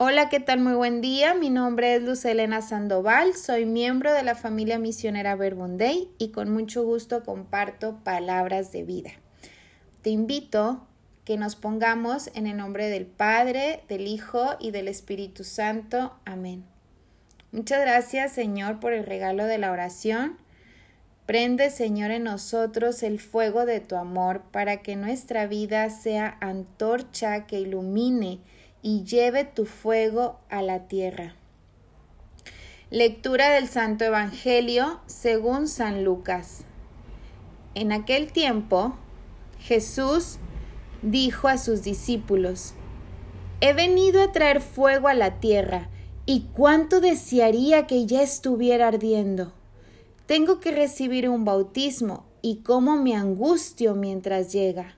Hola, ¿qué tal? Muy buen día. Mi nombre es Luz Elena Sandoval, soy miembro de la familia misionera Verbunday y con mucho gusto comparto palabras de vida. Te invito que nos pongamos en el nombre del Padre, del Hijo y del Espíritu Santo. Amén. Muchas gracias, Señor, por el regalo de la oración. Prende, Señor, en nosotros el fuego de tu amor para que nuestra vida sea antorcha que ilumine y lleve tu fuego a la tierra. Lectura del Santo Evangelio según San Lucas. En aquel tiempo, Jesús dijo a sus discípulos, He venido a traer fuego a la tierra, y cuánto desearía que ya estuviera ardiendo. Tengo que recibir un bautismo, y cómo me angustio mientras llega.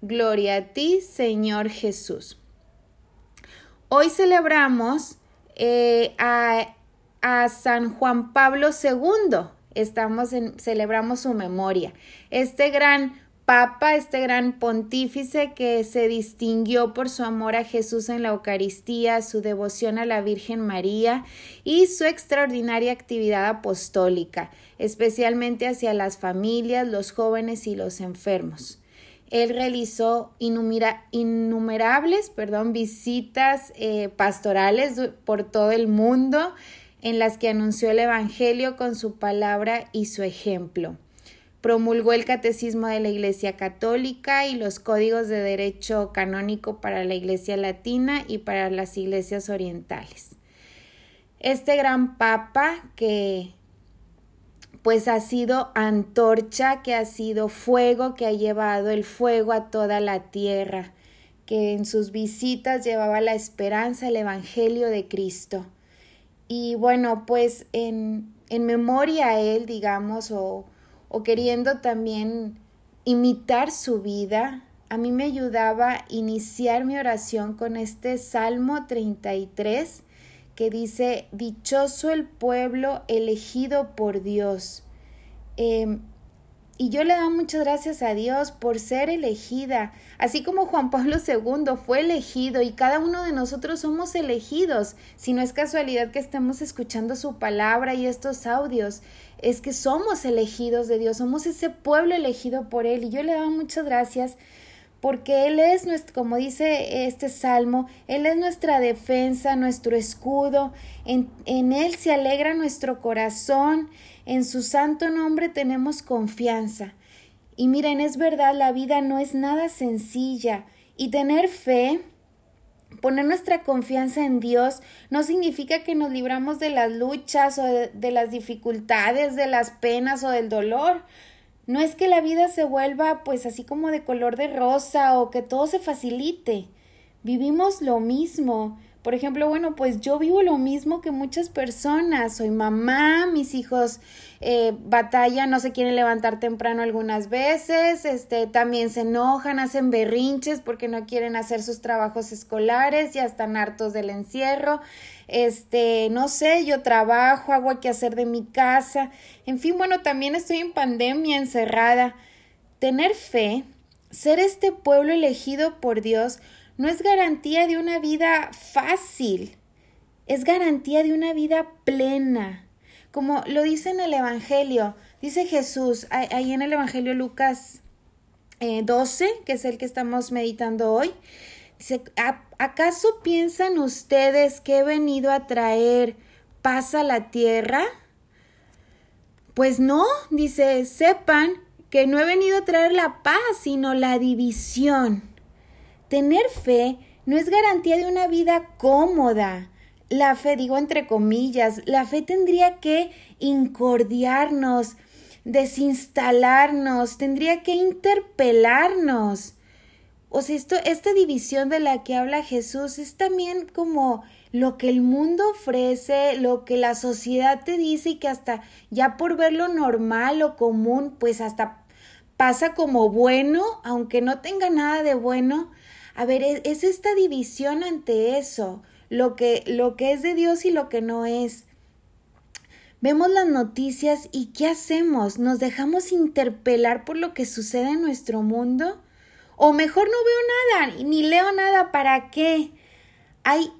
Gloria a ti, Señor Jesús. Hoy celebramos eh, a, San Juan Pablo II. Estamos en, celebramos su memoria. Este gran papa, este gran pontífice que se distinguió por su amor a Jesús en la Eucaristía, su devoción a la Virgen María y su extraordinaria actividad apostólica, especialmente hacia las familias, los jóvenes y los enfermos. Él realizó innumerables perdón, visitas eh, pastorales por todo el mundo en las que anunció el Evangelio con su palabra y su ejemplo. Promulgó el Catecismo de la Iglesia Católica y los códigos de derecho canónico para la Iglesia Latina y para las iglesias orientales. Este gran papa que pues ha sido antorcha, que ha sido fuego, que ha llevado el fuego a toda la tierra, que en sus visitas llevaba la esperanza, el Evangelio de Cristo. Y bueno, pues en, en memoria a él, digamos, o, o queriendo también imitar su vida, a mí me ayudaba iniciar mi oración con este Salmo 33 que dice, Dichoso el pueblo elegido por Dios. Em, y yo le doy muchas gracias a Dios por ser elegida, así como Juan Pablo II fue elegido y cada uno de nosotros somos elegidos. Si no es casualidad que estemos escuchando su palabra y estos audios, es que somos elegidos de Dios, somos ese pueblo elegido por Él. Y yo le doy muchas gracias porque Él es nuestro, como dice este salmo, Él es nuestra defensa, nuestro escudo, en, en, Él se alegra nuestro corazón, en su santo nombre tenemos confianza. Y miren, es verdad, la vida no es nada sencilla y tener fe, poner nuestra confianza en Dios, no significa que nos libramos de las luchas o de, de las dificultades, de las penas o del dolor. No es que la vida se vuelva pues así como de color de rosa o que todo se facilite. Vivimos lo mismo. Por ejemplo, bueno, pues yo vivo lo mismo que muchas personas. Soy mamá, mis hijos eh, batallan, no se quieren levantar temprano algunas veces, este, también se enojan, hacen berrinches porque no quieren hacer sus trabajos escolares, ya están hartos del encierro. Este, no sé, yo trabajo, hago que hacer de mi casa. En fin, bueno, también estoy en pandemia, encerrada. Tener fe, ser este pueblo elegido por Dios, no es garantía de una vida fácil, es garantía de una vida plena. Como lo dice en el Evangelio, dice Jesús, ahí en el Evangelio Lucas 12, eh, que es el que estamos meditando hoy, ¿acaso piensan ustedes que he venido a traer paz a la tierra? Pues no, dice, sepan que no he venido a traer la paz, sino la división. Tener fe no es garantía de una vida cómoda. La fe, digo entre comillas, la fe tendría que incordiarnos, desinstalarnos, tendría que interpelarnos. O sea, esto, esta división de la que habla Jesús es también como lo que el mundo ofrece, lo que la sociedad te dice y que hasta ya por verlo normal o común, pues hasta pasa como bueno, aunque no tenga nada de bueno. A ver, es, es esta división ante eso, lo que, lo que es de Dios y lo que no es. Vemos las noticias y ¿qué hacemos? ¿Nos dejamos interpelar por lo que sucede en nuestro mundo? O mejor no veo nada, ni leo nada, ¿para qué? Hay,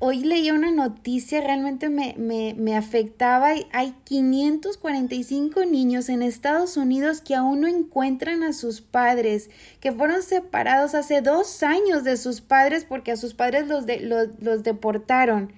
hoy leí una noticia, realmente me, me, me afectaba. Hay 545 niños en Estados Unidos que aún no encuentran a sus padres, que fueron separados hace dos años de sus padres porque a sus padres los, de, los, los deportaron.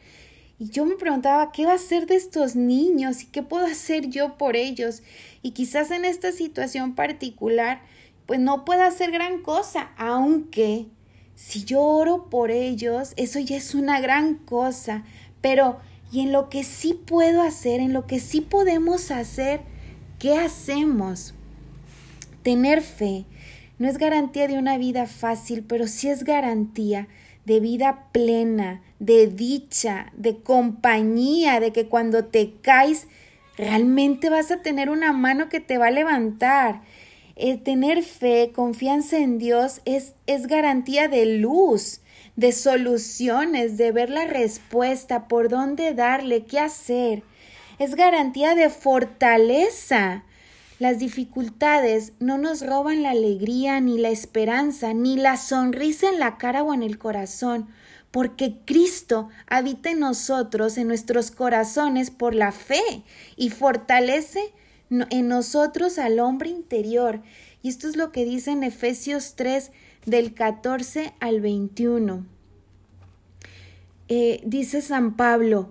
Y yo me preguntaba, ¿qué va a hacer de estos niños y qué puedo hacer yo por ellos? Y quizás en esta situación particular, pues no pueda hacer gran cosa, aunque si yo oro por ellos, eso ya es una gran cosa, pero y en lo que sí puedo hacer, en lo que sí podemos hacer, ¿qué hacemos? Tener fe. No es garantía de una vida fácil, pero sí es garantía de vida plena, de dicha, de compañía, de que cuando te caes, realmente vas a tener una mano que te va a levantar el tener fe, confianza en Dios es, es garantía de luz, de soluciones, de ver la respuesta, por dónde darle, qué hacer. Es garantía de fortaleza. Las dificultades no nos roban la alegría, ni la esperanza, ni la sonrisa en la cara o en el corazón, porque Cristo habita en nosotros, en nuestros corazones, por la fe y fortalece en nosotros al hombre interior. Y esto es lo que dice en Efesios 3 del 14 al 21. Eh, dice San Pablo,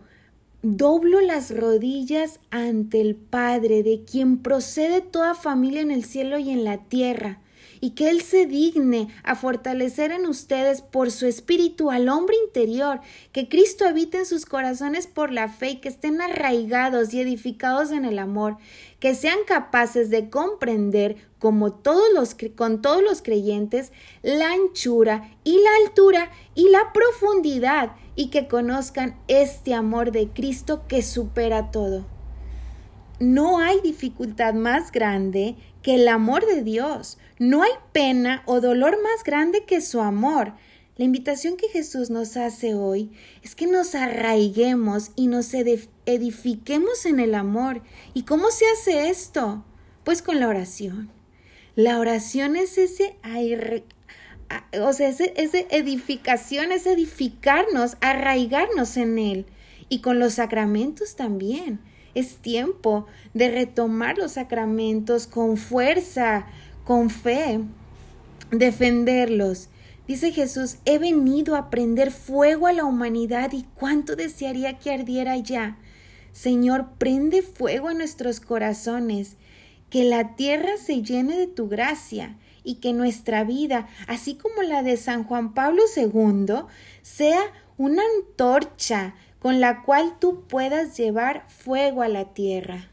doblo las rodillas ante el Padre, de quien procede toda familia en el cielo y en la tierra y que Él se digne a fortalecer en ustedes por su espíritu al hombre interior, que Cristo habite en sus corazones por la fe y que estén arraigados y edificados en el amor, que sean capaces de comprender como todos los, con todos los creyentes la anchura y la altura y la profundidad y que conozcan este amor de Cristo que supera todo. No hay dificultad más grande que el amor de Dios. No hay pena o dolor más grande que su amor. La invitación que Jesús nos hace hoy es que nos arraiguemos y nos edifiquemos en el amor. ¿Y cómo se hace esto? Pues con la oración. La oración es ese o sea, ese, ese edificación, es edificarnos, arraigarnos en Él. Y con los sacramentos también. Es tiempo de retomar los sacramentos con fuerza, con fe, defenderlos. Dice Jesús, he venido a prender fuego a la humanidad y cuánto desearía que ardiera ya. Señor, prende fuego en nuestros corazones, que la tierra se llene de tu gracia y que nuestra vida, así como la de San Juan Pablo II, sea una antorcha con la cual tú puedas llevar fuego a la tierra.